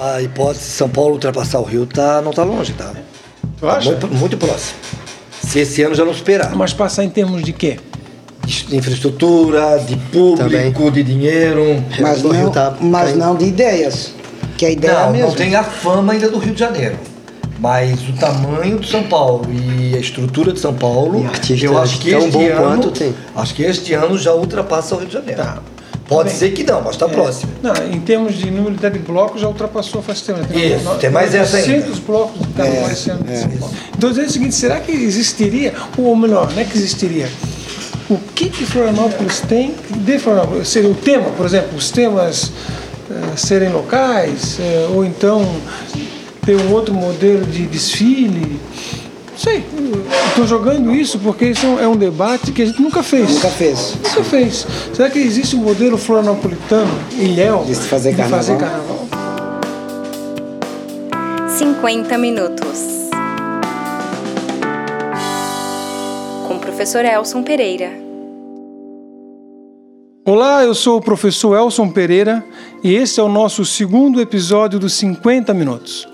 A hipótese de São Paulo ultrapassar o Rio tá, não está longe, tá? Tu acha? Muito, muito próximo. Se esse ano já não superar. Mas passar em termos de quê? De infraestrutura, de público, de dinheiro. Mas, não, tá mas caindo. não de ideias. Que a ideia é a Não, mesma. não tem a fama ainda do Rio de Janeiro. Mas o tamanho de São Paulo e a estrutura de São Paulo, E eu acho que tão este bom ano, quanto tem. acho que este ano já ultrapassa o Rio de Janeiro. Tá. Pode ser que não, mas está próximo. Não, em termos de número de blocos já ultrapassou faz tempo. né? Isso, tem mais essa ainda. 900 blocos carnaval esse ano. em São Paulo. Então, dizer o seguinte, será que existiria, ou melhor, não é que existiria, o que que Florianópolis tem de Florianópolis? Seria o tema, por exemplo, os temas eh, serem locais, eh, ou então ter um outro modelo de desfile, sei, estou jogando isso porque isso é um debate que a gente nunca fez. Nunca fez. Nunca fez. Será que existe um modelo florianopolitano, ilhéu, De se fazer de carnaval? fazer carnaval? 50 minutos. Com o professor Elson Pereira. Olá, eu sou o professor Elson Pereira e esse é o nosso segundo episódio dos 50 minutos.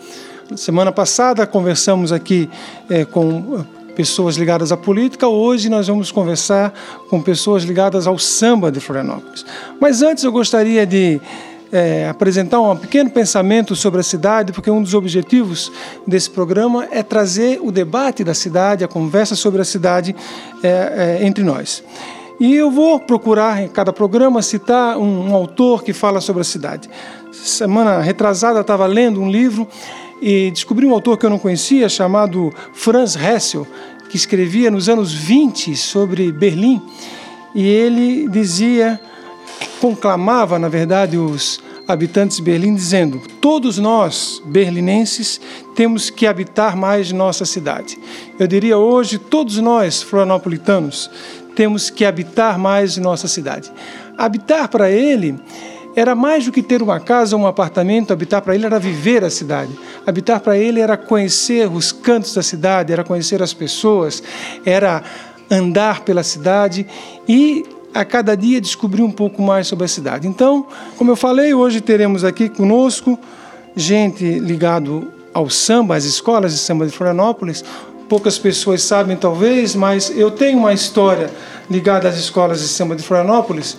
Na semana passada conversamos aqui eh, com eh, pessoas ligadas à política, hoje nós vamos conversar com pessoas ligadas ao samba de Florianópolis. Mas antes eu gostaria de eh, apresentar um pequeno pensamento sobre a cidade, porque um dos objetivos desse programa é trazer o debate da cidade, a conversa sobre a cidade eh, eh, entre nós. E eu vou procurar em cada programa citar um, um autor que fala sobre a cidade. Semana retrasada estava lendo um livro e descobri um autor que eu não conhecia chamado Franz Hessel, que escrevia nos anos 20 sobre Berlim. E ele dizia, conclamava, na verdade, os habitantes de Berlim, dizendo: Todos nós, berlinenses, temos que habitar mais nossa cidade. Eu diria hoje, todos nós, florianopolitanos, temos que habitar mais nossa cidade. Habitar para ele era mais do que ter uma casa ou um apartamento, habitar para ele era viver a cidade. Habitar para ele era conhecer os cantos da cidade, era conhecer as pessoas, era andar pela cidade e a cada dia descobrir um pouco mais sobre a cidade. Então, como eu falei, hoje teremos aqui conosco gente ligado ao samba, às escolas de samba de Florianópolis. Poucas pessoas sabem, talvez, mas eu tenho uma história ligada às escolas de samba de Florianópolis,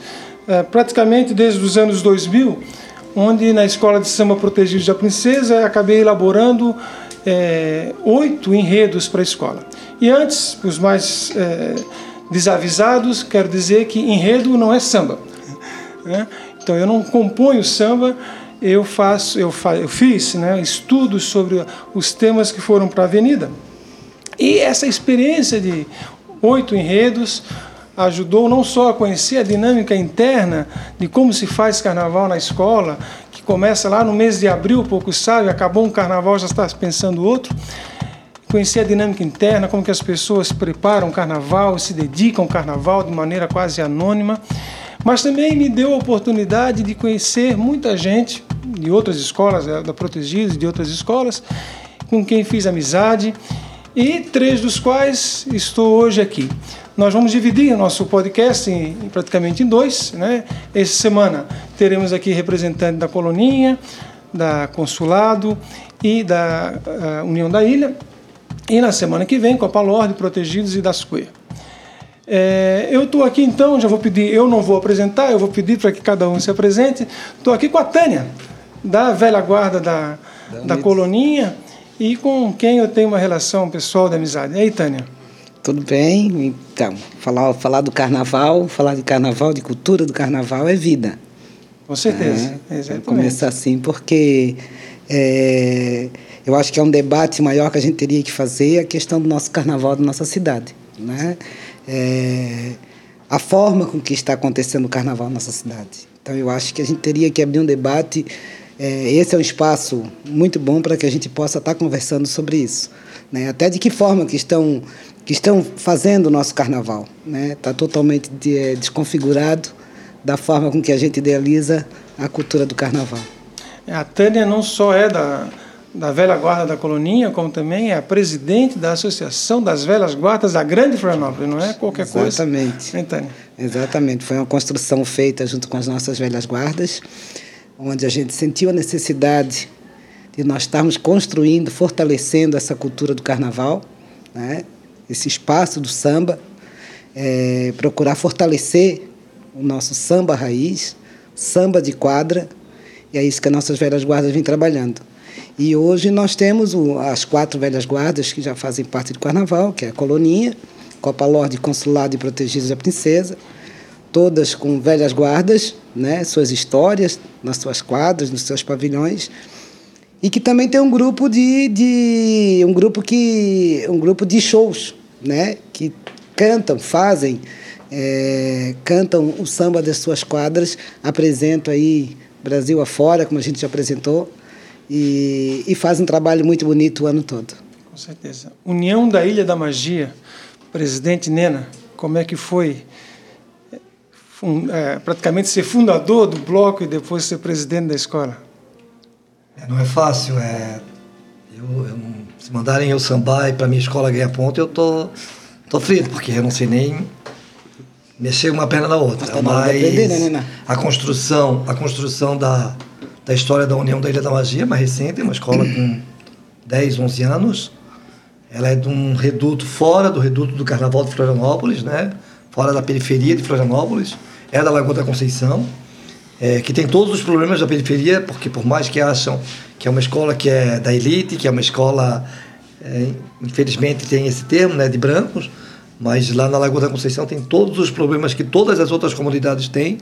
eh, praticamente desde os anos 2000, onde na escola de samba protegidos da Princesa acabei elaborando eh, oito enredos para a escola. E antes, os mais eh, desavisados, quero dizer que enredo não é samba. né? Então eu não componho samba, eu faço, eu, fa, eu fiz né, estudos sobre os temas que foram para a Avenida. E essa experiência de oito enredos ajudou não só a conhecer a dinâmica interna de como se faz carnaval na escola, que começa lá no mês de abril, pouco sabe, acabou um carnaval, já está pensando outro. Conhecer a dinâmica interna, como que as pessoas preparam o carnaval, se dedicam ao carnaval de maneira quase anônima. Mas também me deu a oportunidade de conhecer muita gente de outras escolas, da Protegidos, de outras escolas, com quem fiz amizade e três dos quais estou hoje aqui. Nós vamos dividir o nosso podcast em, em praticamente em dois. Né? Essa semana teremos aqui representante da Coloninha, da Consulado e da uh, União da Ilha. E na semana que vem com a Palorde, Protegidos e das Cueias. É, eu estou aqui então, já vou pedir, eu não vou apresentar, eu vou pedir para que cada um se apresente. Estou aqui com a Tânia, da velha guarda da, da Coloninha e com quem eu tenho uma relação pessoal de amizade. E aí, Tânia? Tudo bem? Então, falar, falar do carnaval, falar de carnaval, de cultura do carnaval é vida. Com certeza, É, exatamente. Começar assim, porque é, eu acho que é um debate maior que a gente teria que fazer a questão do nosso carnaval da nossa cidade. Né? É, a forma com que está acontecendo o carnaval na nossa cidade. Então, eu acho que a gente teria que abrir um debate. É, esse é um espaço muito bom para que a gente possa estar conversando sobre isso. Né? Até de que forma que estão, que estão fazendo o nosso carnaval. Né? Está totalmente de, é, desconfigurado da forma com que a gente idealiza a cultura do carnaval. A Tânia não só é da, da velha guarda da Coloninha, como também é a presidente da Associação das Velhas Guardas da Grande Florianópolis, não é qualquer coisa. Exatamente. Hein, Tânia? Exatamente. Foi uma construção feita junto com as nossas velhas guardas, onde a gente sentiu a necessidade de nós estarmos construindo, fortalecendo essa cultura do carnaval, né? Esse espaço do samba, é, procurar fortalecer o nosso samba raiz, samba de quadra, e é isso que as nossas velhas guardas vêm trabalhando. E hoje nós temos o, as quatro velhas guardas que já fazem parte do carnaval, que é a Coloninha, Copa Lorde, Consulado e Protegidos da Princesa, todas com velhas guardas, né, suas histórias nas suas quadras, nos seus pavilhões, e que também tem um grupo de, de um grupo que um grupo de shows, né, que cantam, fazem, é, cantam o samba das suas quadras, apresentam aí Brasil afora, como a gente já apresentou, e, e fazem um trabalho muito bonito o ano todo. Com certeza. União da Ilha da Magia, presidente Nena, como é que foi é, praticamente ser fundador do bloco e depois ser presidente da escola? É, não é fácil, é. Eu, eu, se mandarem eu sambar e para minha escola ganhar ponto, eu tô, tô frito, porque eu não sei nem mexer uma perna na outra. Mas, tá Mas aprender, né, a construção, a construção da, da história da União da Ilha da Magia, mais recente, uma escola com 10, 11 anos. Ela é de um reduto fora do reduto do Carnaval de Florianópolis, né? fora da periferia de Florianópolis é da Lagoa da Conceição, é, que tem todos os problemas da periferia, porque por mais que acham que é uma escola que é da elite, que é uma escola, é, infelizmente tem esse termo, né, de brancos, mas lá na Lagoa da Conceição tem todos os problemas que todas as outras comunidades têm.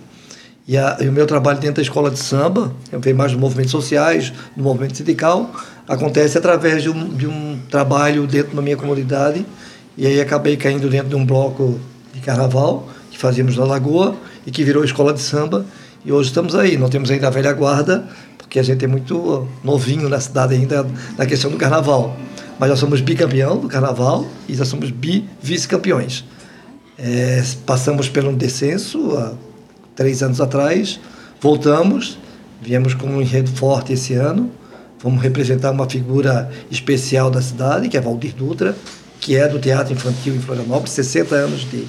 E, a, e o meu trabalho dentro da escola de samba, eu venho mais dos movimentos sociais, do movimento sindical, acontece através de um, de um trabalho dentro da minha comunidade. E aí acabei caindo dentro de um bloco de carnaval que fazíamos na Lagoa e que virou escola de samba. E hoje estamos aí, não temos ainda a velha guarda, porque a gente é muito novinho na cidade ainda na questão do carnaval. Mas já somos bicampeão do carnaval e já somos bi-vice-campeões. É, passamos pelo descenso há três anos atrás, voltamos, viemos com um enredo forte esse ano. Vamos representar uma figura especial da cidade, que é Valdir Dutra, que é do Teatro Infantil em Florianópolis, 60 anos de,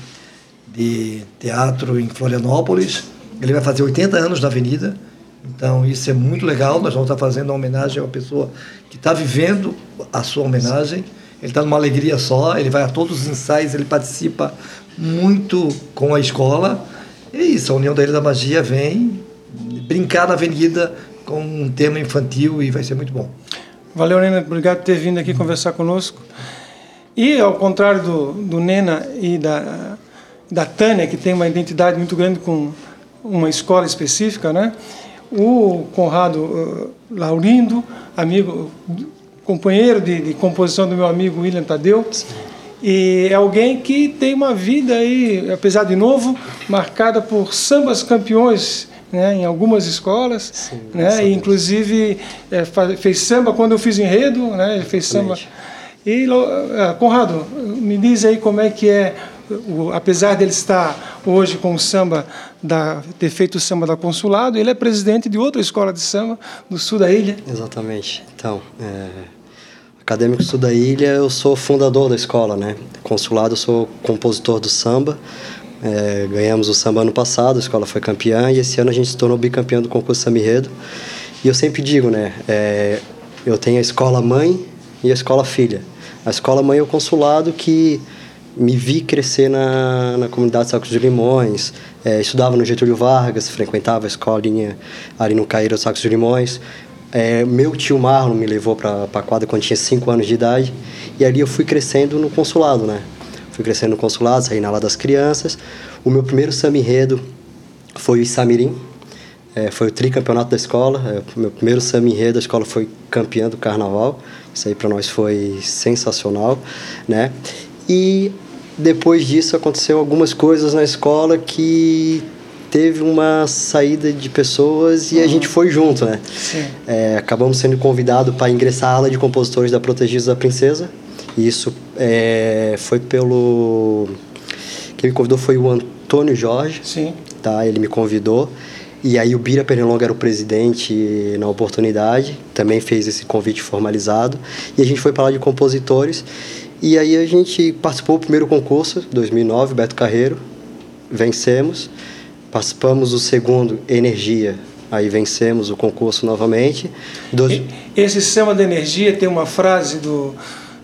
de teatro em Florianópolis. Ele vai fazer 80 anos na Avenida, então isso é muito legal. Nós vamos estar fazendo uma homenagem a uma pessoa que está vivendo a sua homenagem. Ele está numa alegria só, ele vai a todos os ensaios, ele participa muito com a escola. É isso, a União da Ilha da Magia vem brincar na Avenida com um tema infantil e vai ser muito bom. Valeu, Nena, obrigado por ter vindo aqui conversar conosco. E, ao contrário do, do Nena e da, da Tânia, que tem uma identidade muito grande com uma escola específica, né? O Conrado uh, Laurindo, amigo, companheiro de, de, composição do meu amigo William Tadeu, e é alguém que tem uma vida aí, apesar de novo, marcada por sambas campeões né, em algumas escolas, Sim, né, e inclusive é, fez samba quando eu fiz enredo, né, ele fez samba. E uh, Conrado, me diz aí como é que é o, apesar dele estar hoje com o samba, da, ter feito o samba da Consulado, ele é presidente de outra escola de samba do sul da ilha. Exatamente. Então, é, acadêmico sul da ilha, eu sou fundador da escola, né? Consulado, eu sou compositor do samba. É, ganhamos o samba ano passado, a escola foi campeã e esse ano a gente se tornou bicampeão do concurso Samirredo. E eu sempre digo, né? É, eu tenho a escola mãe e a escola filha. A escola mãe é o consulado que me vi crescer na, na comunidade Sacos de Limões, é, estudava no Getúlio Vargas, frequentava a escolinha ali no Caíra Sacos de Limões. É, meu tio Marlon me levou para a quadra quando tinha 5 anos de idade e ali eu fui crescendo no consulado, né? Fui crescendo no consulado, saí na lá das crianças. O meu primeiro samba enredo foi o Samirim, é, foi o tricampeonato da escola. É, meu primeiro samba enredo da escola foi campeã do carnaval. Isso aí para nós foi sensacional, né? E depois disso aconteceu algumas coisas na escola que teve uma saída de pessoas e uhum. a gente foi junto, né? É, acabamos sendo convidados para ingressar a ala de compositores da Protegidos da Princesa. E isso é, foi pelo... Quem me convidou foi o Antônio Jorge. Sim. Tá? Ele me convidou. E aí o Bira Pernilonga era o presidente na oportunidade, também fez esse convite formalizado. E a gente foi para lá de compositores. E aí a gente participou do primeiro concurso, 2009, Beto Carreiro, vencemos. Participamos do segundo, Energia, Aí vencemos o concurso novamente. Esse samba da energia tem uma frase do,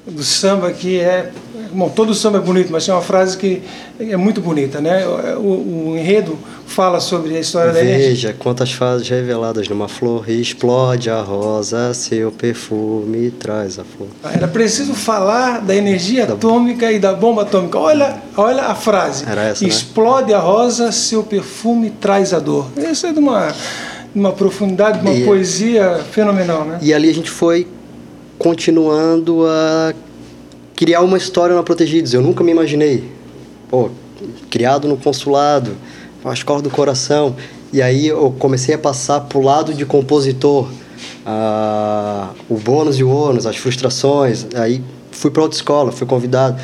do samba que é. Bom, todo samba é bonito, mas tem uma frase que é muito bonita, né? O, o enredo fala sobre a história Veja da energia. Veja quantas fases reveladas numa flor, explode a rosa, seu perfume traz a flor. Era preciso falar da energia atômica e da bomba atômica. Olha, olha a frase. Era essa, né? explode a rosa, seu perfume traz a dor. Isso é de uma, de uma profundidade, de uma E- poesia fenomenal, né? E ali a gente foi continuando a criar uma história na Protegidos. Eu nunca me imaginei. Pô, criado no consulado, a escola do coração. E aí eu comecei a passar pro lado de compositor. ah, o bônus e o ônus, as frustrações. Aí fui para outra escola, fui convidado.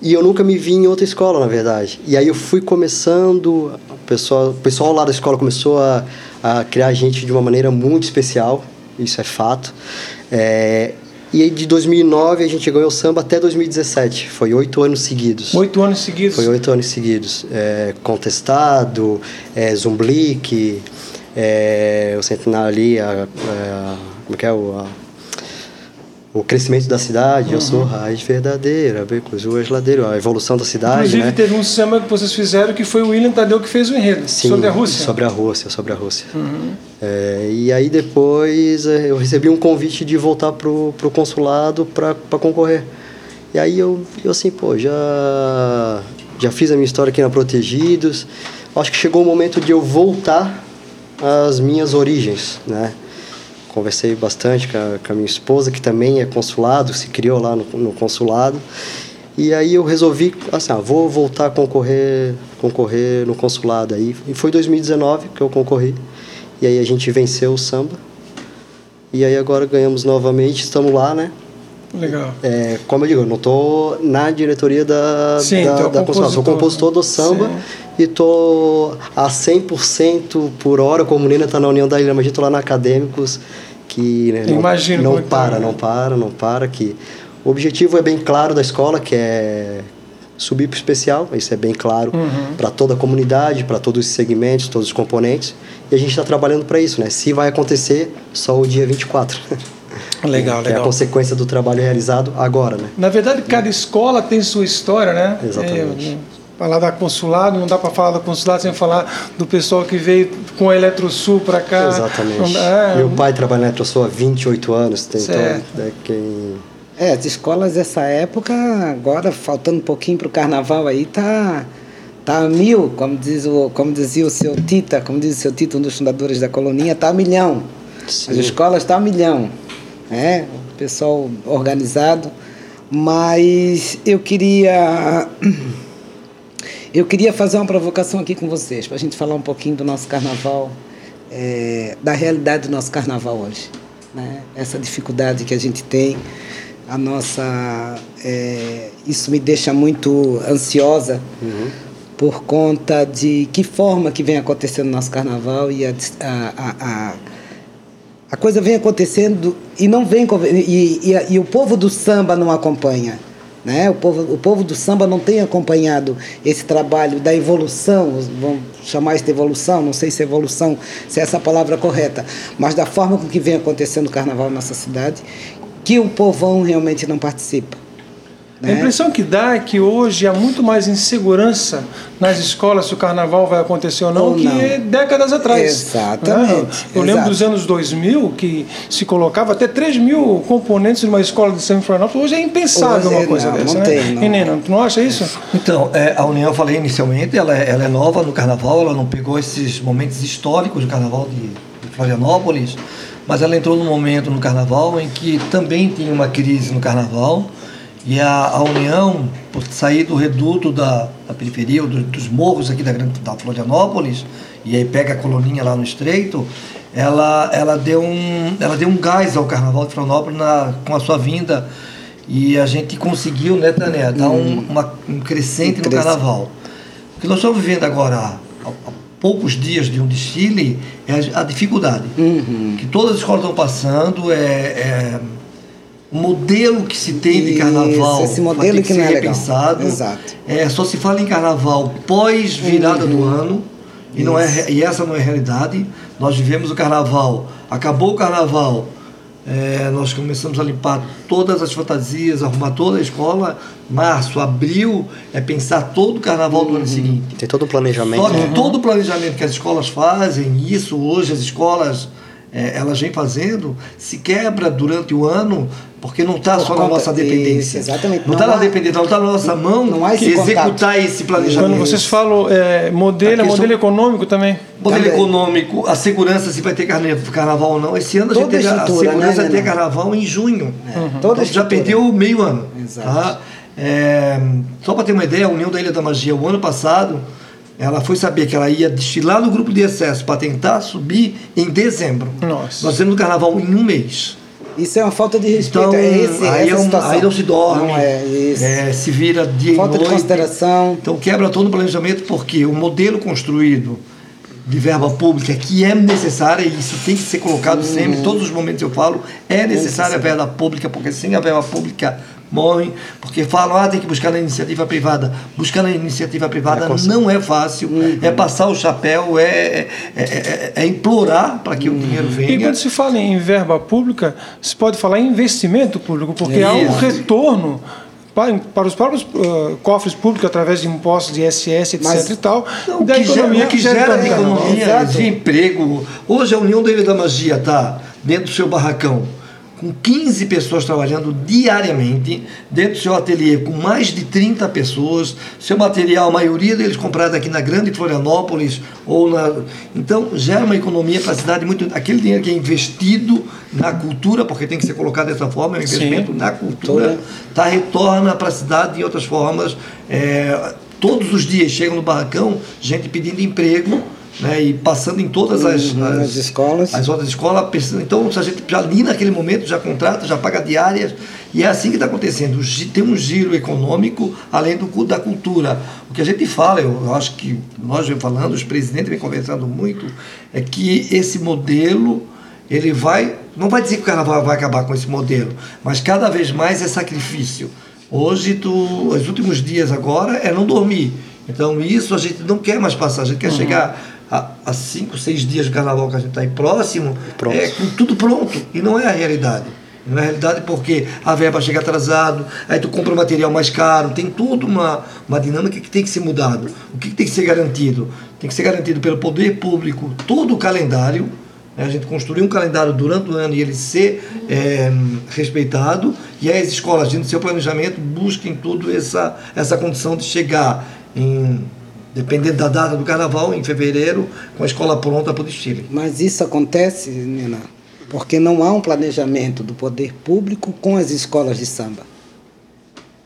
E eu nunca me vi em outra escola, na verdade. E aí eu fui começando, o pessoal, o pessoal lá da escola começou a, a criar a gente de uma maneira muito especial, isso é fato. É, e aí de 2009 a gente ganhou o samba até 2017, foi oito anos seguidos. Oito anos seguidos. Foi oito anos seguidos. É, contestado, é, Zumblick, é, o Centenário ali, a, a- como é que é o... a- o crescimento da cidade, eu sou raiz verdadeira, becos, ruas, ladeiras, a evolução da cidade, Inclusive, né? teve um samba que vocês fizeram que foi o William Tadeu que fez o enredo Sim, sobre a Rússia. Uhum. Sobre a Rússia, sobre a Rússia. É, e aí depois é, eu recebi um convite de voltar pro, pro consulado para concorrer. E aí eu, eu assim, pô, já, já fiz a minha história aqui na Protegidos. Acho que chegou o momento de eu voltar às minhas origens, né? Conversei bastante com a, com a minha esposa, que também é consulado, se criou lá no, no consulado. E aí eu resolvi, assim, ah, vou voltar a concorrer, concorrer no consulado aí. E foi 2019 que eu concorri. E aí a gente venceu o samba. E aí agora ganhamos novamente, estamos lá, né? Legal. É, como eu digo, eu não estou na diretoria da, Sim, da, da. Sou compositor. do samba Sim. e tô a 100% por hora, como o Nina está na União da Ilha, mas eu estou lá na Acadêmicos, que né, imagino não, não é tá, para, né? não para, não para, que o objetivo é bem claro da escola, que é subir para o especial, isso é bem claro Uhum. para toda a comunidade, para todos os segmentos, todos os componentes, e a gente está trabalhando para isso, né? Se vai acontecer, só o dia 24. Legal, que é a legal. consequência do trabalho realizado agora, né? Na verdade, cada escola tem sua história, né? Exatamente. É, falar da consulado, não dá para falar da consulado sem falar do pessoal que veio com a Eletrosul para cá. Exatamente. É, Meu pai trabalha na Eletrosul há 28 anos, tem então, é quem... É, as escolas dessa época, agora faltando um pouquinho para o carnaval aí, tá, tá a mil, como, diz o, como dizia o seu Tita, como diz o seu Tita, um dos fundadores da colonia, tá a milhão. Sim. As escolas estão a milhão. Né? O pessoal organizado. Mas eu queria. Eu queria fazer uma provocação aqui com vocês, para a gente falar um pouquinho do nosso carnaval, eh, da realidade do nosso carnaval hoje. Né? Essa dificuldade que a gente tem, a nossa. eh, isso me deixa muito ansiosa por conta de que forma que vem acontecendo o nosso carnaval e a, a, a, a, coisa vem acontecendo e não vem e, e, e o povo do samba não acompanha. Né? O, povo, o povo do samba não tem acompanhado esse trabalho da evolução, vamos chamar isso de evolução, não sei se é evolução, se é essa palavra correta, mas da forma com que vem acontecendo o carnaval na nossa cidade, que o povão realmente não participa. A né? impressão que dá é que hoje há muito mais insegurança nas escolas se o carnaval vai acontecer ou não, Ou que não. décadas atrás. Exatamente, né? Eu lembro exato. dos anos 2000 que se colocava até 3 mil componentes numa escola de São Florianópolis. Hoje é impensável Hoje uma coisa não, dessa, não né? tem, não. E, tu não acha isso? Então, é, a União, eu falei inicialmente, ela, é- ela é nova no carnaval, ela não pegou esses momentos históricos do carnaval de, de Florianópolis, mas ela entrou num momento no carnaval em que também tinha uma crise no carnaval e a, a União, por sair do reduto da, da periferia, ou do- dos morros aqui da, da Florianópolis, e aí pega a coloninha lá no Estreito, ela, ela, deu um, ela deu um gás ao carnaval de Florianópolis na, com a sua vinda e a gente conseguiu, né, Tané, dar um, uma- um crescente no carnaval. O que nós estamos vivendo agora, há, há poucos dias de um desfile, é a, a dificuldade Uhum. que todas as escolas estão passando, é, é o modelo que se tem de Isso, carnaval esse vai modelo que ser não é legal. repensado. Exato. É, só se fala em carnaval pós virada do Uhum. ano. E, não é, e essa não é realidade. Nós vivemos o carnaval, acabou o carnaval, é, nós começamos a limpar todas as fantasias, arrumar toda a escola. Março, abril, é pensar todo o carnaval do ano seguinte. Tem todo um planejamento. Só que né? todo o planejamento que as escolas fazem, isso hoje as escolas é, elas vêm fazendo, se quebra durante o ano, porque não está só na nossa dependência. isso, exatamente. Não está na dependência, não está na nossa mão não há esse executar contato. esse planejamento. Quando vocês falam é, modelo, é modelo econômico também. Modelo Também. econômico, a segurança se vai ter carnaval ou não. Esse ano a gente Toda teve a estrutura, segurança né, ter carnaval em junho. Toda Então, já perdeu meio ano. Exato. Tá? É, só para ter uma ideia, a União da Ilha da Magia, o ano passado, ela foi saber que ela ia desfilar no grupo de excesso para tentar subir em dezembro. Nossa. Nós temos o carnaval em um mês. Isso é uma falta de respeito. Então, é esse, aí, essa é um- situação. aí não se dorme, Não é isso. é, se vira dia Falta e de noite. consideração. Então quebra todo o planejamento porque o modelo construído de verba pública que é necessária e isso tem que ser colocado sempre, em todos os momentos eu falo, é necessária a verba pública, porque sem a verba pública morrem, porque falam, ah, tem que buscar na iniciativa privada. Buscar na iniciativa privada não é fácil, é passar o chapéu, é, é, é- é implorar para que o dinheiro E venha. quando se fala em verba pública, se pode falar em investimento público, porque há um retorno para, para os próprios eh, cofres públicos através de impostos de ISS, etc. Mas- e tal, Não, da que economia gera, que gera economia, Exato. de emprego. Hoje a União da Ilha da Magia está dentro do seu barracão com 15 pessoas trabalhando diariamente, dentro do seu ateliê com mais de 30 pessoas, seu material, a maioria deles comprado aqui na Grande Florianópolis ou na então gera uma economia para a cidade muito aquele dinheiro que é investido na cultura, porque tem que ser colocado dessa forma, é um investimento na cultura, tá retorna para a cidade de outras formas. É, todos os dias chegam no barracão gente pedindo emprego né, e passando em todas as, Uhum, as, as escolas. as outras escolas. Então, a gente já ali naquele momento já contrata, já paga diárias, e é assim que está acontecendo. Tem um giro econômico além do da cultura. O que a gente fala, eu, acho que nós vem falando, os presidentes vêm conversando muito, é que esse modelo ele vai, não vai dizer que o carnaval vai acabar com esse modelo, mas cada vez mais é sacrifício. Hoje, tu, os últimos dias agora é não dormir. Então, isso a gente não quer mais passar, a gente quer chegar a, a cinco, seis dias de carnaval que a gente está aí próximo, Pronto. é, com tudo pronto. E não é a realidade. Não é a realidade porque a verba chega atrasado, aí tu compra um material mais caro, tem tudo uma, uma dinâmica que tem que ser mudado. O que, que tem que ser garantido? Tem que ser garantido pelo poder público todo o calendário, né? a gente construir um calendário durante o ano e ele ser é, respeitado, e aí as escolas, dentro do seu planejamento, busquem tudo essa, essa condição de chegar em, dependendo da data do carnaval, em fevereiro, com a escola pronta para o desfile. Mas isso acontece, Nina, porque não há um planejamento do poder público com as escolas de samba.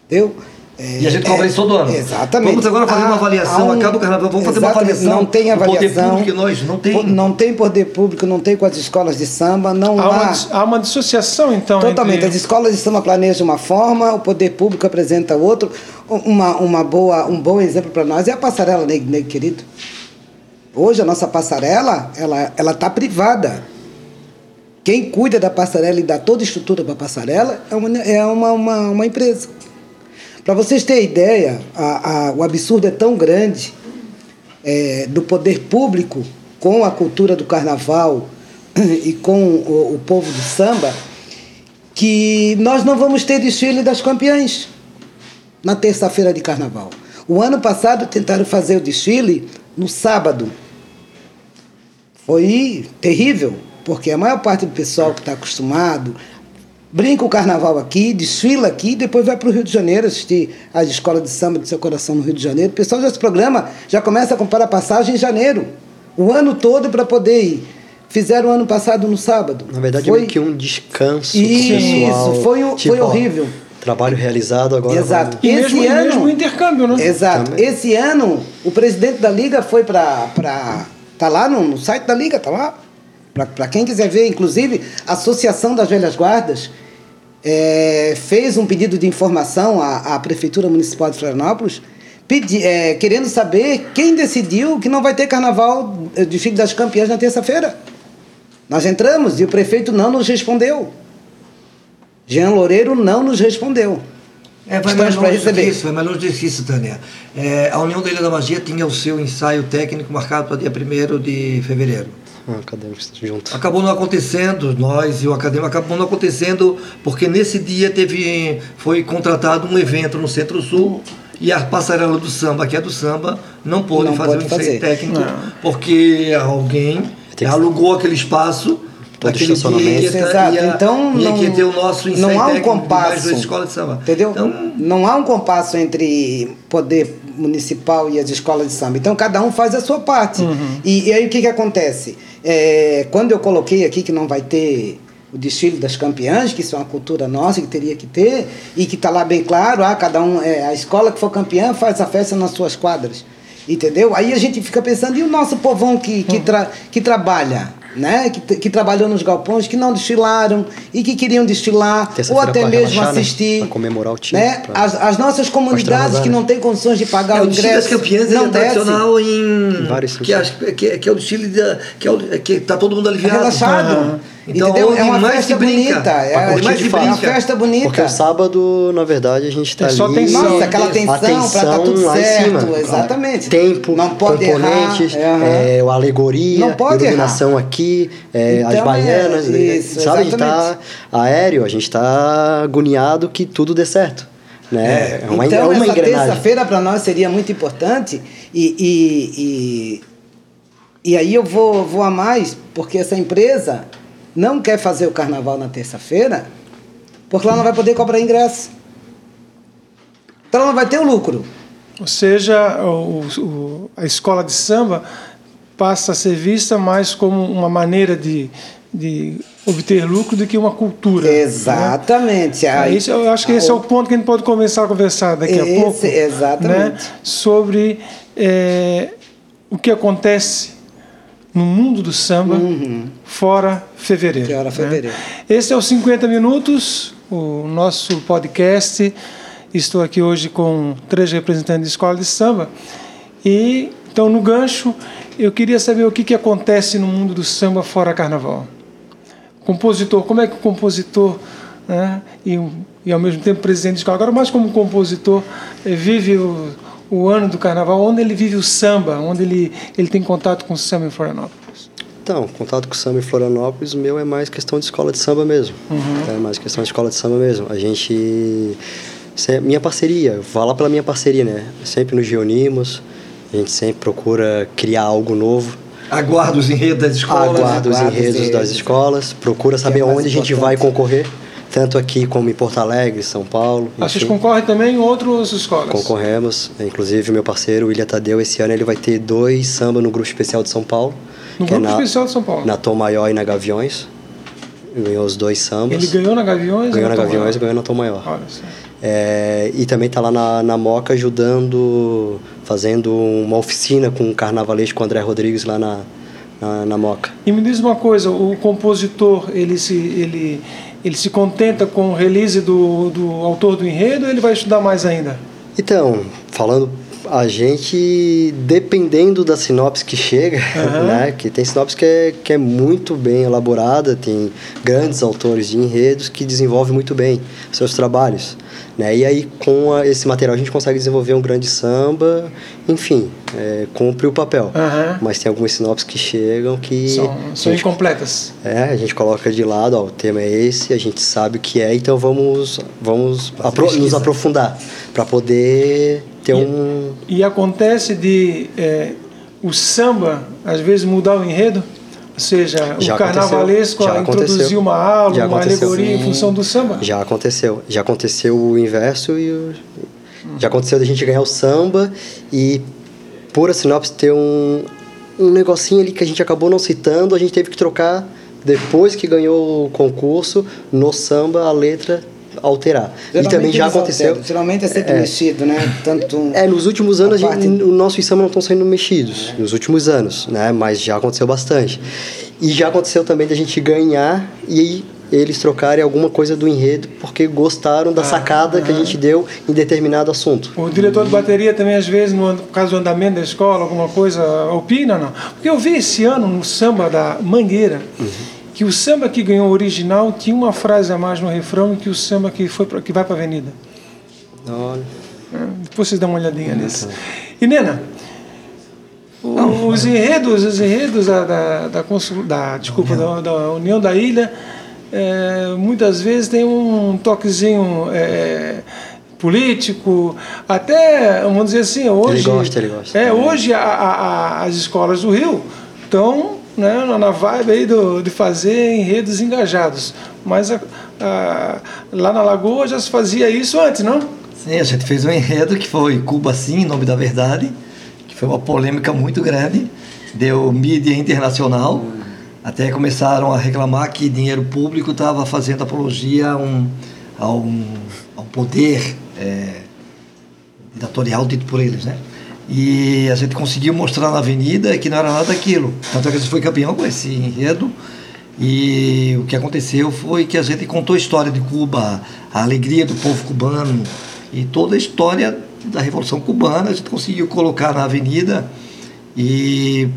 Entendeu? É, E a gente cobra é, isso todo ano. Exatamente. Vamos agora fazer uma Há- avaliação, há um- acaba o carnaval, vamos fazer uma avaliação. Não tem do poder avaliação. público que nós não tem. Não tem poder público, não tem com as escolas de samba, não Há há. uma, há uma dissociação, então, Totalmente. entre... As escolas de samba planejam uma forma, o poder público apresenta outro. Uma, uma boa, um bom exemplo para nós é a passarela, nego, nego querido. Hoje a nossa passarela, ela ela está privada. Quem cuida da passarela e dá toda a estrutura para a passarela é uma, é uma, uma, uma empresa. Para vocês terem ideia, a, a, o absurdo é tão grande é, do poder público com a cultura do carnaval e com o, o povo do samba, que nós não vamos ter desfile das campeãs na terça-feira de carnaval. O ano passado tentaram fazer o desfile no sábado. Foi terrível, porque a maior parte do pessoal que está acostumado brinca o carnaval aqui, desfila aqui, depois vai para o Rio de Janeiro assistir às escolas de samba do seu coração no Rio de Janeiro. O pessoal já se programa, já começa a comprar a passagem em janeiro, o ano todo para poder ir. Fizeram o ano passado no sábado. Na verdade, foi é meio que um descanso Isso, pessoal. foi o- foi ó, horrível. trabalho realizado agora. Exato. E Esse mesmo, e ano- mesmo o intercâmbio, né? Exato. Também. Esse ano, o presidente da Liga foi para. Pra, tá lá no, no site da Liga, tá lá. Para quem quiser ver, inclusive, a Associação das Velhas Guardas é, fez um pedido de informação à, à Prefeitura Municipal de Florianópolis, pedi, é, querendo saber quem decidiu que não vai ter carnaval de Filho das Campeãs na terça-feira. Nós entramos e o prefeito não nos respondeu. Jean Loureiro não nos respondeu. É, vai mais longe receber. isso, vai mais longe do que isso, Tânia. É, a União da Ilha da Magia tinha o seu ensaio técnico marcado para dia 1 de fevereiro. Ah, junto. Acabou não acontecendo, nós e o acadêmico acabou não acontecendo porque nesse dia teve foi contratado um evento no Centro-Sul e a passarela do samba, que é do samba, não pôde Não fazer o ensaio fazer. técnico Não. porque alguém alugou aquele espaço aquele dia Exato. ia, Então, ia não- que ter o nosso ensaio não há um compasso. de samba. Entendeu? Então, Não há um compasso entre poder municipal e as escolas de samba. Então, cada um faz a sua parte. E, e aí, o que, que acontece? É, quando eu coloquei aqui que não vai ter o desfile das campeãs, que isso é uma cultura nossa que teria que ter, e que está lá bem claro, ah, cada um, é, a escola que for campeã faz a festa nas suas quadras. Entendeu? Aí a gente fica pensando, e o nosso povão que, que, tra, que trabalha? Né? Que, que trabalhou nos galpões, que não desfilaram e que queriam desfilar, ou até mesmo relaxar, né? assistir. Pra comemorar o time, Né? pra- As, as nossas comunidades que né? não têm condições de pagar É, o o desfile das ingresso. campeãs não é tradicional em. Vários que, acho- que, é- que é o desfile da, que, é o, que tá todo mundo aliviado. Relaxado. Então, Entendeu? É uma mais festa brinca, bonita. É, curtir de brinca. uma festa bonita. Porque o sábado, na verdade, a gente tá É só ali... tensão. Nossa, aquela tensão, Atenção pra estar tudo lá em certo. cima, claro. Exatamente. Tempo, não pode componentes, errar. é, a alegoria, Não pode iluminação aqui, é, as Então, baianas, é, né? isso, sabe? A gente tá exatamente. aéreo, a gente tá agoniado que tudo dê certo. Né? É, uma, então, é uma essa terça-feira para nós seria muito importante e, e, e, e aí eu vou, vou a mais, porque essa empresa não quer fazer o carnaval na terça-feira, porque ela não vai poder cobrar ingresso. Então ela não vai ter o lucro. Ou seja, o, o- a escola de samba passa a ser vista mais como uma maneira de, de obter lucro do que uma cultura. né? Exatamente. É Aí- isso, eu acho que esse é o ponto que a gente pode começar a conversar daqui a Esse, pouco. exatamente. Né? Sobre é, o que acontece no mundo do samba fora fevereiro. Fora né? fevereiro. Esse é o 50 Minutos, o nosso podcast. Estou aqui hoje com três representantes de escola de samba. E, então, no gancho, eu queria saber o que, que acontece no mundo do samba fora carnaval compositor, como é que o compositor né, e, e ao mesmo tempo presidente de escola, agora mais como compositor, eh, vive o, o ano do carnaval, onde ele vive o samba, onde ele, ele tem contato com o samba em Florianópolis. Então, contato com o samba em Florianópolis, o meu é mais questão de escola de samba mesmo. É mais questão de escola de samba mesmo. A gente. se- Minha parceria, vou lá pela minha parceria, né? Sempre nos reunimos, a gente sempre procura criar algo novo. Aguarda os enredos das escolas. aguarda os aguarda os enredos das escolas, procura saber é onde a gente importante. vai concorrer, tanto aqui como em Porto Alegre, São Paulo. Ah, Vocês enfim. concorrem também em outras escolas? Concorremos, inclusive meu parceiro, William Tadeu, esse ano ele vai ter dois samba no Grupo Especial de São Paulo. No é Grupo na, Especial de São Paulo. Na Tom Maior e na Gaviões. Ganhou os dois sambas. Ele ganhou na Gaviões? Ganhou ou na Tom Gaviões e ganhou na Tom Maior. Olha só. É, e também tá lá na, na Moca ajudando, fazendo uma oficina com o carnavalesco com o André Rodrigues lá na, na, na Moca. E me diz uma coisa, o compositor, ele se, ele, ele se contenta com o release do, do autor do enredo ou ele vai estudar mais ainda? Então, falando a gente, dependendo da sinopse que chega, Aham. né? Que tem sinopse que é, que é muito bem elaborada, tem grandes autores de enredos que desenvolvem muito bem seus trabalhos. Né? E aí, com a- esse material, a gente consegue desenvolver um grande samba, enfim, é, cumpre o papel. Aham. Mas tem algumas sinopses que chegam que. São, são gente- incompletas. é, a gente coloca de lado, ó, o tema é esse, a gente sabe o que é, então vamos, vamos apro- nos pesquisa. aprofundar para poder ter um. E acontece de é, o samba, às vezes, mudar o enredo? Ou seja, Já o carnavalesco aconteceu. uma aula, Já uma alegoria em função do samba? Já aconteceu. Já aconteceu o inverso e o... já aconteceu da gente ganhar o samba e por a sinopse ter um, um negocinho ali que a gente acabou não citando, a gente teve que trocar depois que ganhou o concurso no samba a letra alterar. e Geralmente também já aconteceu. alteram. Geralmente é sempre É. mexido, né? Tanto um- É, nos últimos anos A gente, parte- o nosso samba não estão sendo mexidos, nos últimos anos, né? Mas já aconteceu bastante. E já aconteceu também da gente ganhar e aí eles trocarem alguma coisa do enredo porque gostaram da sacada que a gente deu em determinado assunto. O diretor de bateria também, às vezes, no caso do andamento da escola, alguma coisa, opina, não? Porque eu vi esse ano no samba da Mangueira, que o samba que ganhou o original tinha uma frase a mais no refrão que o samba que, foi pra, que vai para a avenida. Olha. É, Depois vocês dão uma olhadinha nisso. E Nena, o- os enredos, os enredos da, da, da, consul- da- desculpa, da, da União da Ilha, é, muitas vezes tem um toquezinho é, político, até, vamos dizer assim, hoje... gosta, ele gosta. É, hoje a- a- a- as escolas do Rio estão né, na vibe aí do, de fazer enredos engajados, mas a- a- lá na Lagoa já se fazia isso antes, não? Sim, a gente fez um enredo que foi Cuba Sim, nome da verdade, que foi uma polêmica muito grande, deu mídia internacional, até começaram a reclamar que dinheiro público estava fazendo apologia a um, a um, a um poder é, ditatorial dito por eles, né? E a gente conseguiu mostrar na avenida que não era nada daquilo. Tanto é que a gente foi campeão com esse enredo. E o que aconteceu foi que a gente contou a história de Cuba, a alegria do povo cubano e toda a história da Revolução Cubana. A gente conseguiu colocar na avenida e,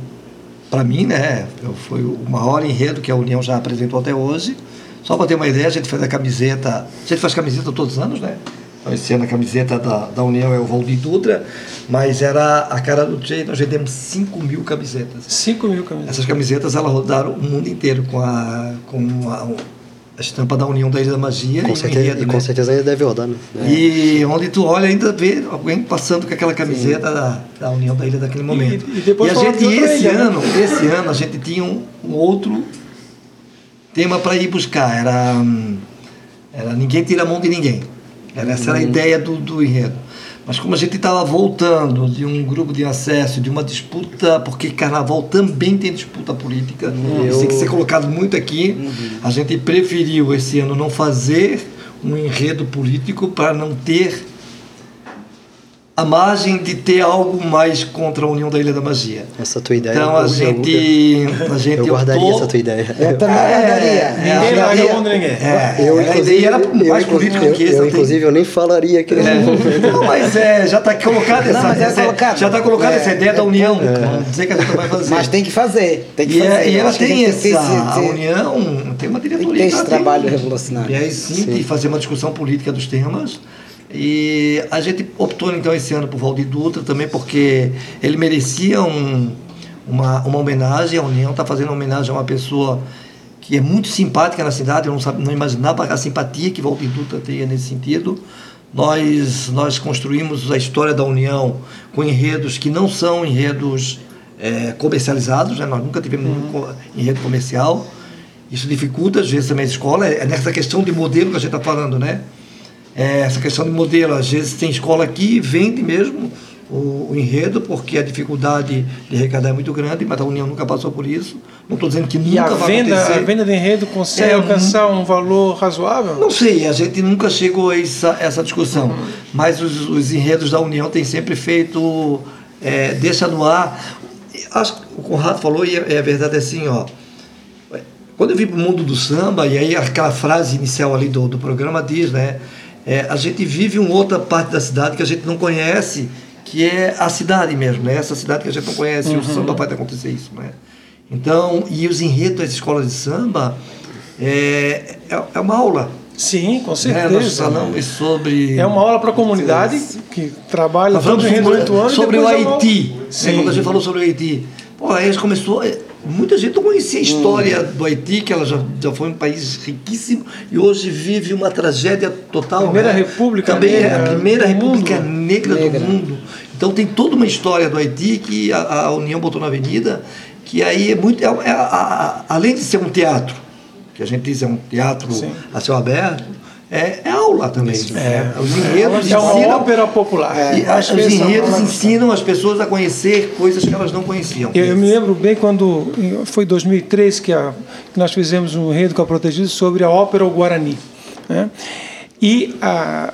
para mim, né, foi o maior enredo que a União já apresentou até hoje. Só para ter uma ideia, a gente fez a camiseta, a gente faz camiseta todos os anos, né? Então, esse ano a camiseta da, da União é o Valdir Dutra, mas era a cara do Jay, nós vendemos 5 mil camisetas. 5 mil camisas. Essas camisetas elas rodaram o mundo inteiro com a, com a, a estampa da União da Ilha da Magia Com e certeza, enredo, e né? com certeza ainda deve rodar, né? E onde tu olha ainda vê alguém passando com aquela camiseta da, da União da Ilha daquele momento. e depois a falando gente, de esse ilha, né? ano, esse ano, a gente tinha um, um outro tema para ir buscar. Era, hum, era Ninguém Tira a Mão de Ninguém. Era, essa era a ideia do, do enredo. Mas como a gente estava voltando de um grupo de acesso, de uma disputa, porque carnaval também tem disputa política, isso tem que ser colocado muito aqui, a gente preferiu esse ano não fazer um enredo político para não ter a margem de ter algo mais contra a União da Ilha da Magia. Essa tua ideia. Então a eu- gente, a gente Eu guardaria optou- essa tua ideia. Eu também É, guardaria. é, Ninguém a larga ideia- a mão de ninguém. É, Eu, a inclusive, ideia era eu, mais eu, que esse. eu, inclusive, eu nem falaria que É. Não, mas é, já está colocada essa, mas é essa- colocado. já está colocada É, essa ideia é da União. Vamos dizer que a gente vai fazer. Mas tem que fazer. Tem que e, fazer. é- e ela tem essa, a União tem uma diretoria. Tem esse trabalho revolucionário. E aí sim, de fazer uma discussão política dos temas. E a gente optou então esse ano por Valdir Dutra também porque ele merecia um- uma, uma homenagem. A União está fazendo uma homenagem a uma pessoa que é muito simpática na cidade. Eu não, sabe, não imaginava a simpatia que Valdir Dutra teria nesse sentido. Nós, nós construímos a história da União com enredos que não são enredos eh, comercializados, né? nós nunca tivemos um co- enredo comercial. Isso dificulta, às vezes, também a escola. É nessa questão de modelo que a gente está falando, né? É, essa questão de modelo, às vezes tem escola aqui vende mesmo o, o enredo, porque a dificuldade de arrecadar é muito grande, mas a União nunca passou por isso. Não estou dizendo que E a nunca vai venda, acontecer. a venda de enredo consegue É, alcançar um valor razoável? Não sei, a gente nunca chegou a essa, essa discussão, mas os, os enredos da União têm sempre feito, é, deixa no ar. Acho que o Conrado falou, e é, é verdade assim, ó. Quando eu vim para o mundo do samba, e aí aquela frase inicial ali do, do programa diz, né? É, a gente vive uma outra parte da cidade que a gente não conhece, que é a cidade mesmo, né? Essa cidade que a gente não conhece, e o samba vai acontecer isso, né? Então, e os enredos das escolas de samba é, é, é uma aula. Sim, com Né? Nós certeza. falamos sobre. É uma aula para a comunidade que trabalha todo durante o ano. sobre o é Haiti. né? Sim. Quando a gente falou sobre o Haiti. Pô, aí a gente começou. É, Muita gente não conhecia a história do Haiti, que ela já, já foi um país riquíssimo e hoje vive uma tragédia total. Primeira né? república Também é negra a primeira república mundo. negra, Negra. do mundo. Então tem toda uma história do Haiti que a, a União botou na avenida, que aí é muito. É, é- a- a- além de ser um teatro, que a gente diz é um teatro Sim. a céu aberto, é, é aula também. É, Os enredos é uma ensinam- ópera popular. e as- Acho que os é enredos ensinam as pessoas a conhecer coisas que elas não conheciam. Eu, eu me lembro bem quando foi 2003 que, a- que nós fizemos um enredo com a Protegido sobre a ópera O Guarani. né? E a,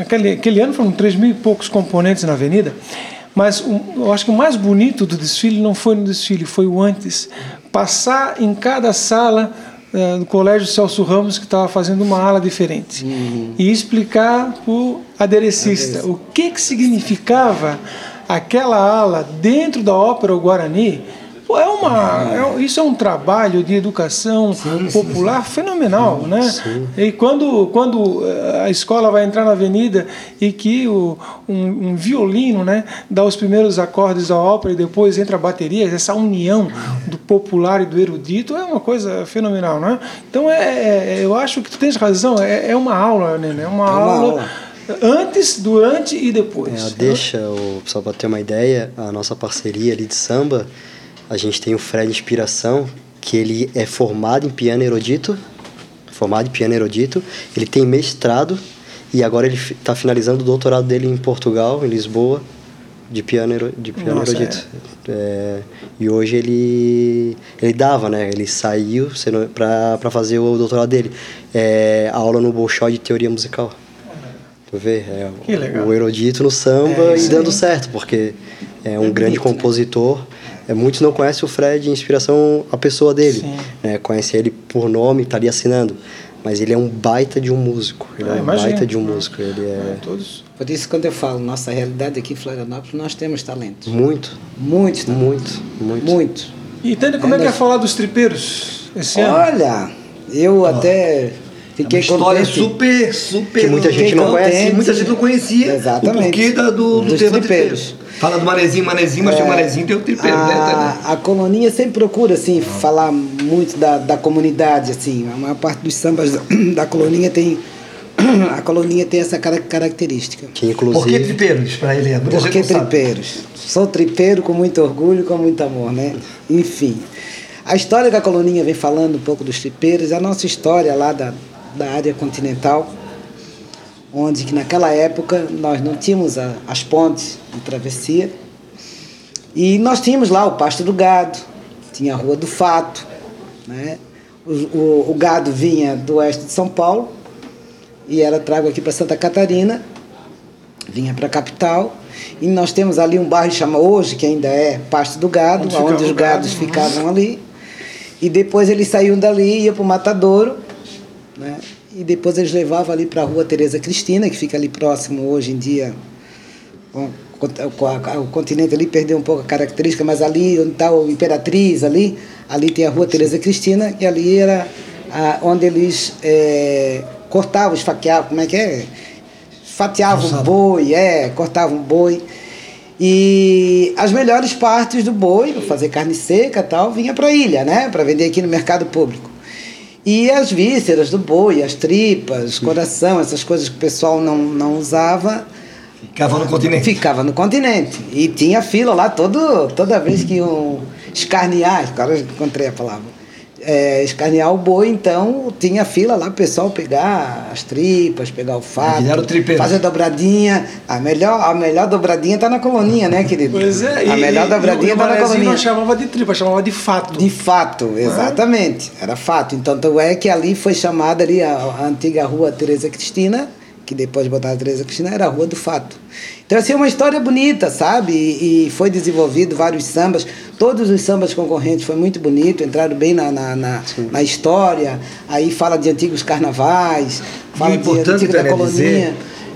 aquele, aquele ano foram 3 mil e poucos componentes na avenida, mas o- eu acho que o mais bonito do desfile não foi no desfile, foi o antes. Passar em cada sala do Colégio Celso Ramos, que estava fazendo uma ala diferente, e explicar para o aderecista. o que, que significava aquela ala dentro da ópera Guarani Pô, é uma, é, isso é um trabalho de educação sim, popular sim, sim. fenomenal, né? E quando, quando eh, a escola vai entrar na avenida e que o, um, um, violino, né, dá os primeiros acordes da ópera e depois entra a bateria, essa união do popular e do erudito é uma coisa fenomenal, né? Então é, é eu acho que tu tens razão, é, é uma aula, né? É uma, é uma aula, aula antes, durante e depois. É, deixa, o, só para ter uma ideia, a nossa parceria ali de samba, a gente tem o Fred Inspiração, que ele é formado em piano erudito, formado em piano erudito, ele tem mestrado e agora ele está finalizando o doutorado dele em Portugal, em Lisboa, de piano, de piano Nossa, erudito. É. É, e hoje ele ele dava, né? Ele saiu para fazer o doutorado dele. É, aula no Bolshoi de teoria musical. Tu vê, é, o erudito no samba é, e dando certo, porque é um é grande né? compositor. Né? É, muitos não conhecem o Fred em inspiração a pessoa dele. Né? Conhece ele por nome, tá ali assinando. Mas ele é um baita de um músico. Ele ah, é um imagina. baita de um músico. Ele é... Todos. Por isso, quando eu falo nossa realidade aqui em Florianópolis, nós temos talento. Muito. Muitos Muito, muito. Muito. E entende como é, é que é falar dos tripeiros esse ano? Olha, eu oh. até Fiquei é uma história contente. super, super. Que muita gente não conhece. Muita gente não conhecia. Exatamente. O porquê da, do, do tema tripeiros. Fala do manezinho, manezinho, mas é, tem o manezinho tem o tripeiro, a, né? A colonia sempre procura, assim, falar muito da, da comunidade, assim. A maior parte dos sambas da, da colonia tem. A colonia tem essa característica. Que inclusive. Por que tripeiros, para ele? Por que tripeiros? Sabe. Sou tripeiro com muito orgulho e com muito amor, né? Enfim. A história que a colonia vem falando um pouco dos tripeiros, a nossa história lá da, da área continental, onde que naquela época nós não tínhamos a, as pontes de travessia. E nós tínhamos lá o pasto do gado, tinha a Rua do Fato. Né? O, o, o gado vinha do oeste de São Paulo e era trago aqui para Santa Catarina, vinha para a capital. E nós temos ali um bairro chama hoje, que ainda é Pasto do Gado, onde, onde os gados gado, ficavam ali. E depois eles saíam dali e iam para o Matadouro né? E depois eles levavam ali para a rua Tereza Cristina, que fica ali próximo hoje em dia. A, o continente ali perdeu um pouco a característica, mas ali onde está o Imperatriz, ali, ali tem a rua Tereza Cristina, e ali era a, onde eles é, cortavam, esfaqueavam, como é que é? Fatiavam boi, é, cortavam boi. E as melhores partes do boi, fazer carne seca tal, vinha para a ilha, né? Para vender aqui no mercado público. E as vísceras do boi, as tripas, coração, essas coisas que o pessoal não, não usava. Ficava no continente. Ficava no continente. E tinha fila lá todo, toda vez que iam escarnear, agora encontrei a palavra. É, escanear o boi, então tinha fila lá o pessoal pegar as tripas, pegar o fato, fazer dobradinha. A melhor, a melhor dobradinha tá na coloninha, né, querido? Pois é, a melhor dobradinha e, tá na coloninha. não chamava de tripa, chamava de fato. De fato, exatamente. É? Era fato. Então, então é que ali foi chamada ali a, a antiga rua Teresa Cristina, que depois botaram a Teresa Cristina, era a Rua do Fato. Então, assim, é uma história bonita, sabe? E, e, foi desenvolvido vários sambas. Todos os sambas concorrentes foi muito bonito, entraram bem na, na, na, na história. Aí fala de antigos carnavais, fala e de antiga da colonia. Dizer,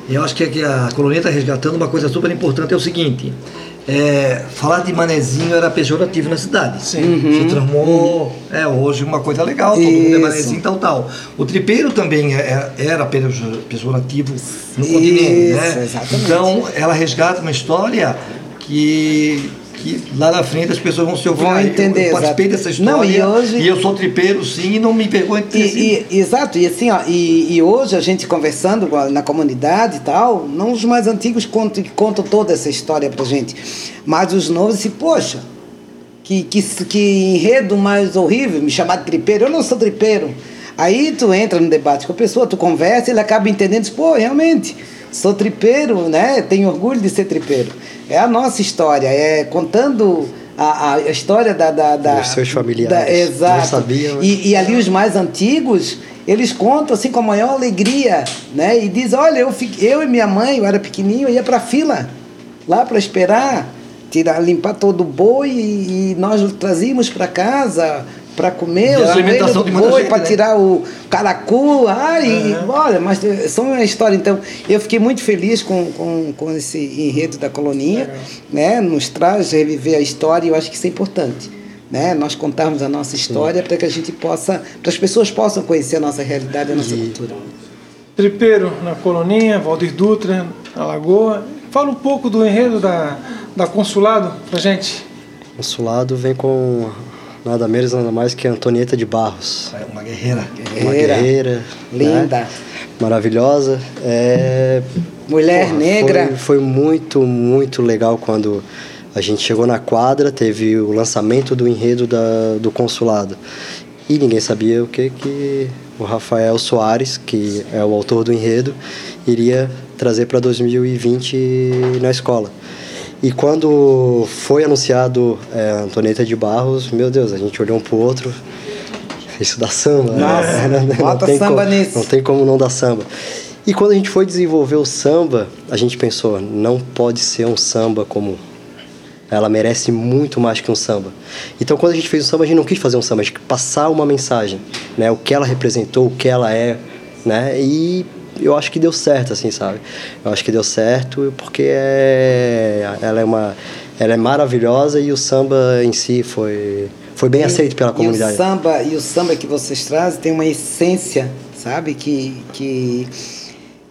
eu acho que a colonia está resgatando uma coisa super importante, é o seguinte é, falar de manezinho era pejorativo na cidade. Sim. Uhum. Se transformou, uhum. é, hoje uma coisa legal, todo Isso. mundo é manezinho tal, tal. O tripeiro também é, é, era pejorativo no Isso, continente, né? Exatamente. Então, ela resgata uma história que que lá na frente as pessoas vão se ouvir. Vão entender. Eu, eu participei exato. dessa história. Não, e, hoje... e eu sou tripeiro, sim, e não me vergonho de e, e, Exato, e assim, ó, e, e hoje a gente conversando na comunidade e tal, não os mais antigos contam, contam toda essa história pra gente, mas os novos, assim, poxa, que, que, que enredo mais horrível, me chamar de tripeiro, eu não sou tripeiro. Aí tu entra no debate com a pessoa, tu conversa, ele acaba entendendo, diz, pô, realmente, sou tripeiro, né? Tenho orgulho de ser tripeiro. É a nossa história, é contando a, a história da, da, da Os seus familiares. Da, exato. Não sabia, mas... e, e ali os mais antigos, eles contam assim com a maior alegria, né? E diz, olha, eu, eu e minha mãe, eu era pequenininho, eu ia para fila lá para esperar, tirar, limpar todo o boi e, e nós trazíamos para casa para comer, os alimentação do boi, para né? tirar o caracu. Ai, uhum. olha, mas são uma história. Então, eu fiquei muito feliz com, com, com esse enredo da coloninha, né? Nos traz reviver a história e eu acho que isso é importante. né? Nós contarmos a nossa história para que a gente possa, para as pessoas possam conhecer a nossa realidade, a nossa cultura. Tripeiro na Coloninha, Valdir Dutra na Lagoa. Fala um pouco do enredo da, da Consulado pra gente. Consulado vem com nada menos nada mais que Antonieta de Barros. É uma guerreira. Uma guerreira. Linda. Né? Maravilhosa. É... Mulher Porra, negra. Foi, foi muito, muito legal quando a gente chegou na quadra, teve o lançamento do enredo da, do consulado. E ninguém sabia o que, que o Rafael Soares, que é o autor do enredo, iria trazer para 2020 na escola. E quando foi anunciado é, Antonieta de Barros, meu Deus, a gente olhou um pro outro, isso dá samba. Nossa, né? não, bota tem samba como, nisso. Não tem como não dar samba. E quando a gente foi desenvolver o samba, a gente pensou, não pode ser um samba comum. Ela merece muito mais que um samba. Então, quando a gente fez o samba, a gente não quis fazer um samba, a gente quis passar uma mensagem, né? O que ela representou, o que ela é, né? E eu acho que deu certo, assim, sabe? Eu acho que deu certo porque é, ela é uma, ela é maravilhosa e o samba em si foi, foi bem aceito pela comunidade. E o samba e o samba que vocês trazem tem uma essência, sabe, que que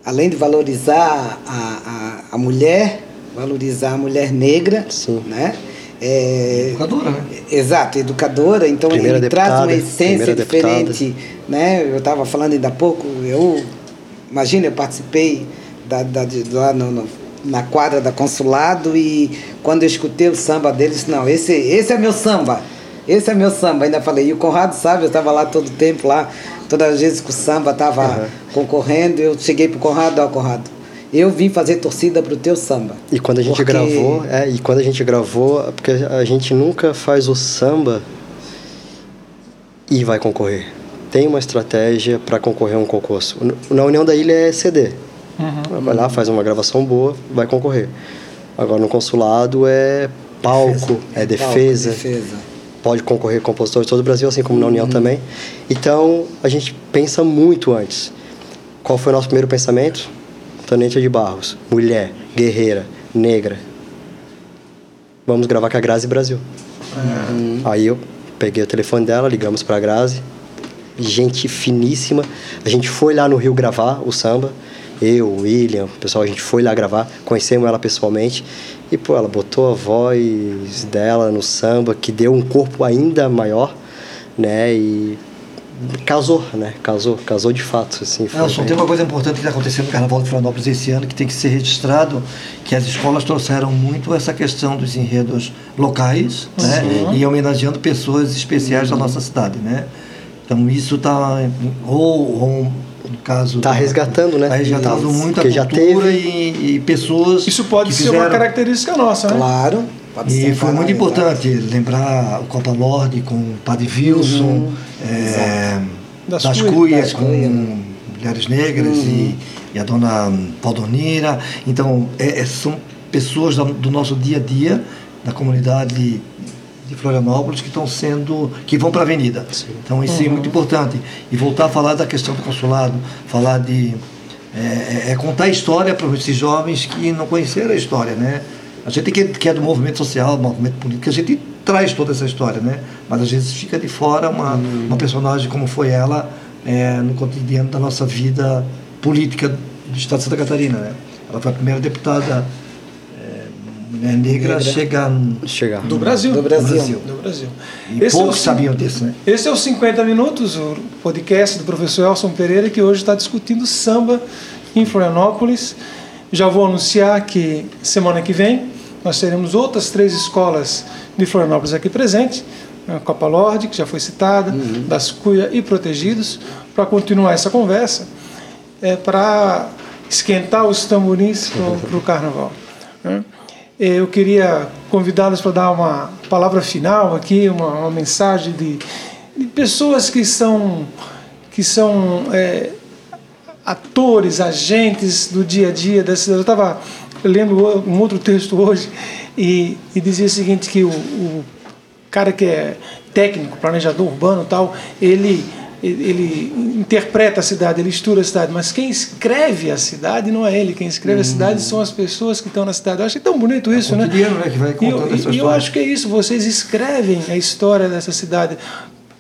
além de valorizar a, a, a mulher, valorizar a mulher negra, Sim. né? É, Educadora, né? Exato, educadora. Então Primeira ele traz uma deputada, essência diferente, né? Eu estava falando ainda há pouco, eu imagina, eu participei da, da, de, lá no, no, na quadra da consulado e quando eu escutei o samba deles, não, esse, esse é meu samba. Esse é meu samba, ainda falei. E o Conrado sabe, eu estava lá todo o tempo lá, todas as vezes que o samba estava Uhum. concorrendo, eu cheguei pro Conrado, ó, Conrado, eu vim fazer torcida pro teu samba. E quando a gente Porque- gravou, é, e quando a gente gravou, porque a gente nunca faz o samba e vai concorrer. Tem uma estratégia para concorrer a um concurso. Na União da Ilha é CD. Vai lá, faz uma gravação boa, vai concorrer. Agora no consulado é palco, é defesa. Palco, defesa. Pode concorrer compositores de todo o Brasil, assim como na União também. Então a gente pensa muito antes. Qual foi o nosso primeiro pensamento? Tonente de Barros, mulher, guerreira, negra. Vamos gravar com a Grazi Brasil. Aí eu peguei o telefone dela, ligamos para a Grazi. Gente finíssima. A gente foi lá no Rio gravar o samba. Eu, o William, o pessoal, a gente foi lá gravar, conhecemos ela pessoalmente. E, pô, ela botou a voz dela no samba, que deu um corpo ainda maior, né? E casou, né? Casou, casou de fato, assim. foi Nelson, bem- tem uma coisa importante que está acontecendo no Carnaval de Florianópolis esse ano que tem que ser registrado, que as escolas trouxeram muito essa questão dos enredos locais, né? E homenageando pessoas especiais da nossa cidade, né? Então isso está ou, ou no caso Tá resgatando, né? Está resgatando Isso. muito a Porque já cultura teve- e, e pessoas Isso pode que ser uma fizeram- característica nossa, né? Claro. Pode ser e foi muito importante lembrar o Copa Lorde com o Padre Wilson, é, Das das, Cuias. Com Cuias. Mulheres Negras e, e a dona Paudonira. Então, é- é- são pessoas do nosso dia a dia, da comunidade de Florianópolis, que estão sendo, que vão para a avenida. Então, isso é muito importante. E voltar a falar da questão do consulado, falar de. É, é- é contar a história para esses jovens que não conheceram a história, né? A gente que, que é do movimento social, do movimento político, a gente traz toda essa história, né? Mas às vezes fica de fora uma, uma personagem como foi ela é, no cotidiano da nossa vida política do Estado de Santa Catarina, né? Ela foi a primeira deputada é, mulher negra a chegar no Chegar. Do Brasil. Do Brasil. Brasil. Do Brasil. E Esse é o poucos cin- sabiam disso, né? Esse é o 50 Minutos, o podcast do professor Elson Pereira, que hoje está discutindo samba em Florianópolis. Já vou anunciar que semana que vem nós teremos outras três escolas de Florianópolis aqui presentes. A Copa Lorde, que já foi citada, das Cuia e Protegidos, para continuar essa conversa, é, para esquentar os tamborins para o carnaval. né? Eu queria convidá-los para dar uma palavra final aqui, uma, uma mensagem de, de pessoas que são, que são é, atores, agentes do dia a dia da cidade. Eu estava lendo um outro texto hoje e, e dizia o seguinte, que o, o cara que é técnico, planejador urbano tal, ele ele interpreta a cidade, ele estuda a cidade, mas quem escreve a cidade não é ele, quem escreve a cidade são as pessoas que estão na cidade. Eu acho tão bonito isso, é né? né? Que vai e eu, e eu acho que é isso, vocês escrevem a história dessa cidade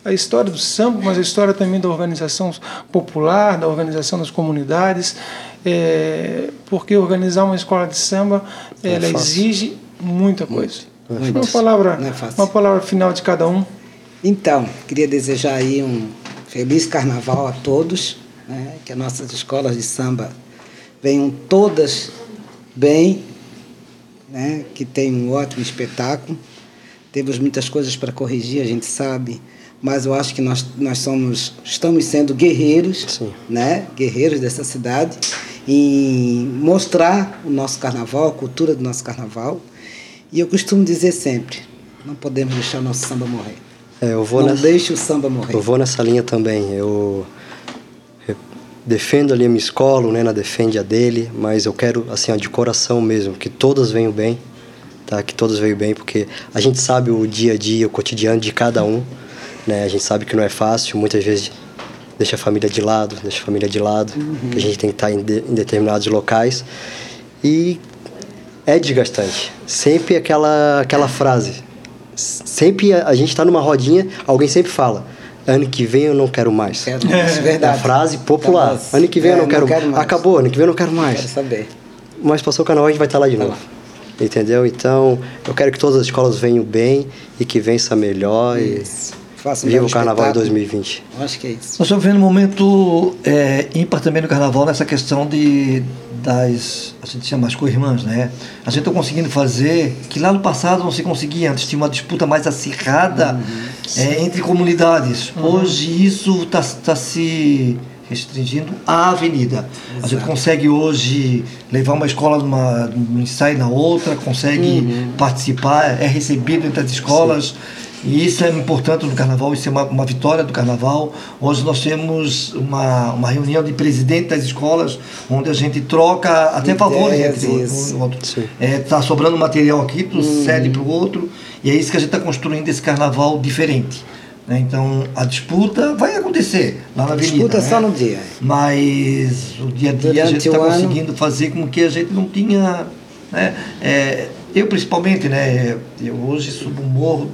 a história do samba, mas a história também da organização popular, da organização das comunidades, é, porque organizar uma escola de samba é ela exige muita coisa. Muito. Uma palavra, é uma palavra final de cada um. Então, queria desejar aí um feliz carnaval a todos, né? que as nossas escolas de samba venham todas bem, né? que tenham um ótimo espetáculo. Temos muitas coisas para corrigir, a gente sabe, mas eu acho que nós, nós somos, estamos sendo guerreiros, Sim. né? guerreiros dessa cidade, em mostrar o nosso carnaval, a cultura do nosso carnaval. E eu costumo dizer sempre, não podemos deixar o nosso samba morrer. É, eu vou não nessa, deixe o samba morrer. Eu vou nessa linha também. Eu, eu defendo ali a minha escola, o Nena defende a dele, mas eu quero, assim, ó, de coração mesmo, que todas venham bem, tá? Que todas venham bem, porque a gente sabe o dia a dia, o cotidiano de cada um, né? A gente sabe que não é fácil, muitas vezes deixa a família de lado, deixa a família de lado, uhum. que a gente tem que estar em, de, em determinados locais. E é desgastante. Sempre aquela, aquela frase. Sempre a, a gente está numa rodinha, alguém sempre fala. Ano que vem eu não quero mais. Quero mais. É verdade. É a frase popular. Tá ano que vem é, eu não, quero, não quero mais. Acabou, ano que vem eu não quero mais. Quero saber. Mas passou o carnaval a gente vai estar tá lá de tá novo. Lá. Entendeu? Então, eu quero que todas as escolas venham bem e que vença melhor. Isso. E Faça um Viva o Carnaval de 2020. Acho que é isso. Nós estamos vivendo um momento é, ímpar também no Carnaval nessa questão de das a gente chama as co-irmãs, né? A gente está conseguindo fazer que lá no passado não se conseguia, antes tinha uma disputa mais acirrada uhum. é, entre comunidades. Uhum. Hoje isso está tá se restringindo à avenida. Exato. A gente consegue hoje levar uma escola numa, num ensaio na outra, consegue uhum. participar, é recebido entre as escolas. Sim e isso é importante no carnaval, isso é uma, uma vitória do carnaval. Hoje nós temos uma, uma reunião de presidente das escolas, onde a gente troca até favores entre um e outro. Está é, tá sobrando material aqui, tu hum. cede para o outro, e é isso que a gente está construindo esse carnaval diferente. Né? Então a disputa vai acontecer lá na avenida. Disputa né? só no dia. Mas o dia a dia Durante a gente está conseguindo fazer com que a gente não tinha. Né? É, eu principalmente, né? Eu hoje subo um morro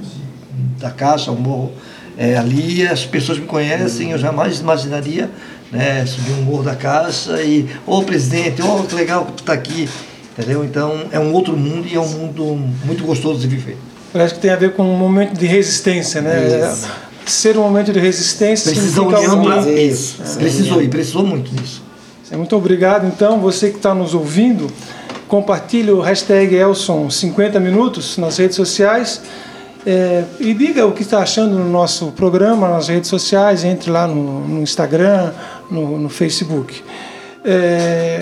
da Caixa, o morro é, ali, as pessoas me conhecem, eu jamais imaginaria né, subir um morro da Caixa e, ô oh, presidente, ô oh, que legal que tu está aqui, entendeu? Então é um outro mundo e é um mundo muito gostoso de viver. Parece que tem a ver com um momento de resistência, né? Isso. Ser um momento de resistência Precisa união para isso. É. Precisou e precisou muito disso. Muito obrigado, então, você que está nos ouvindo, compartilhe o hashtag Elson 50 minutos nas redes sociais. É, e diga o que está achando no nosso programa, nas redes sociais, entre lá no, no Instagram, no, no Facebook. É,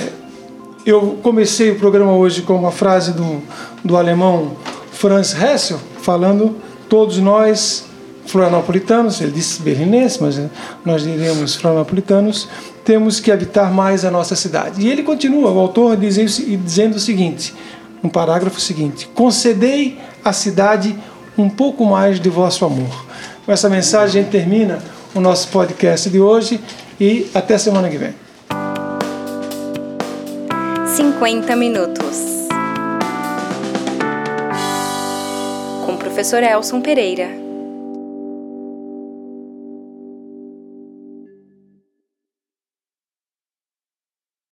eu comecei o programa hoje com uma frase do, do alemão Franz Hessel, falando todos nós, florianopolitanos, ele disse berlinense, mas nós diremos florianopolitanos, temos que habitar mais a nossa cidade. E ele continua, o autor, dizendo, dizendo o seguinte, no parágrafo seguinte, concedei à cidade um pouco mais de vosso amor. Com essa mensagem a gente termina o nosso podcast de hoje e até semana que vem. 50 minutos. Com o professor Elson Pereira.